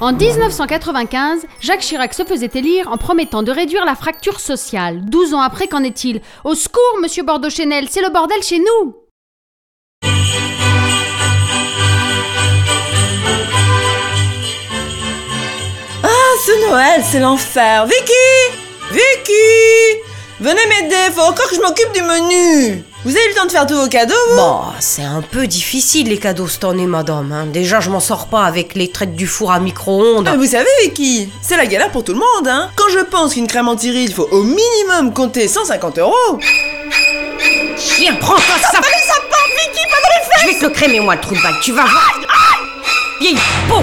En 1995, Jacques Chirac se faisait élire en promettant de réduire la fracture sociale. 12 ans après, qu'en est-il? Au secours, monsieur Bordeaux-Chenel, c'est le bordel chez nous Ah, ce Noël, c'est l'enfer. Vicky Vicky Venez m'aider, faut encore que je m'occupe du menu. Vous avez eu le temps de faire tous vos cadeaux, vous? Bon, c'est un peu difficile les cadeaux cette année, madame. hein. Déjà, je m'en sors pas avec les traites du four à micro-ondes. Ah, Vous savez, Vicky, c'est la galère pour tout le monde, hein. Quand je pense qu'une crème anti il faut au minimum compter 150 euros. Chien, prends-toi ça Allez, ça part, Vicky, pas dans les fesses Je vais te le crémer, moi, le trou de balle. Tu vas voir. Vieille peau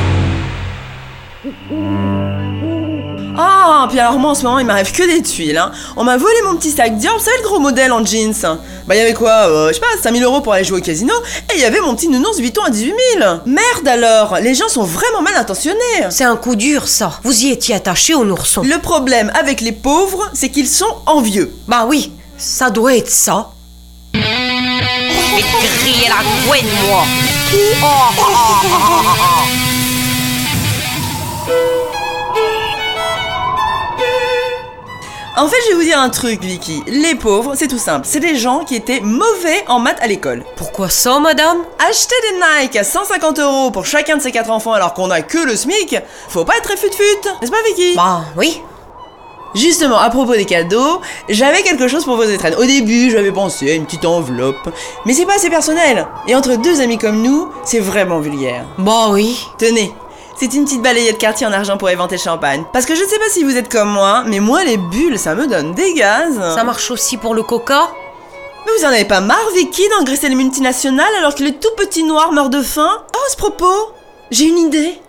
Ah, puis alors moi en ce moment il m'arrive que des tuiles. Hein. On m'a volé mon petit sac Dior, vous savez le gros modèle en jeans Bah il y avait quoi euh, Je sais pas, 5000 euros pour aller jouer au casino, et il y avait mon petit nounours Vuitton à 18 000 Merde alors, les gens sont vraiment mal intentionnés C'est un coup dur, ça. Vous y étiez attaché au ourson. Le problème avec les pauvres, c'est qu'ils sont envieux. Bah oui, ça doit être ça. Je vais te griller la couenne, moi. En fait, je vais vous dire un truc, Vicky. Les pauvres, c'est tout simple. C'est des gens qui étaient mauvais en maths à l'école. Pourquoi ça, madame? Acheter des Nike à 150 euros pour chacun de ses quatre enfants alors qu'on a que le SMIC, faut pas être très fut-fut, n'est-ce pas, Vicky? Bah oui. Justement, à propos des cadeaux, j'avais quelque chose pour vos étrennes. Au début, j'avais pensé à une petite enveloppe, mais c'est pas assez personnel. Et entre deux amis comme nous, c'est vraiment vulgaire. Bah oui. Tenez, c'est une petite balayette quartier en argent pour éventer le champagne. Parce que je ne sais pas si vous êtes comme moi, mais moi les bulles, ça me donne des gaz. Ça marche aussi pour le coca Mais vous en avez pas marre, Vicky, d'engraisser les multinationales alors que les tout petits noirs meurent de faim? Oh, à ce propos, j'ai une idée.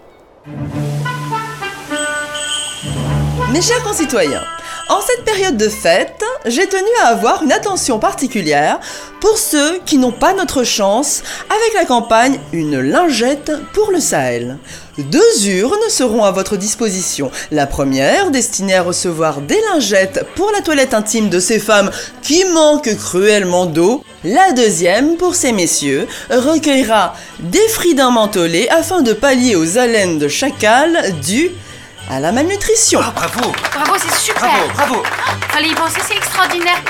Mes chers concitoyens, en cette période de fête, j'ai tenu à avoir une attention particulière pour ceux qui n'ont pas notre chance avec la campagne Une lingette pour le Sahel. Deux urnes seront à votre disposition. La première, destinée à recevoir des lingettes pour la toilette intime de ces femmes qui manquent cruellement d'eau. La deuxième, pour ces messieurs, recueillera des fridins mentholés afin de pallier aux haleines de chacal dues à la malnutrition. Ah, bravo. Bravo, c'est super. Bravo, bravo. Fallait y penser, c'est extraordinaire